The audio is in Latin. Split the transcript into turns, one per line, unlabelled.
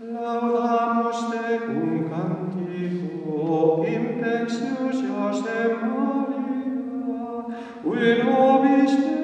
Laudamus te cum cantico impexius Iosem Maria, in nobis te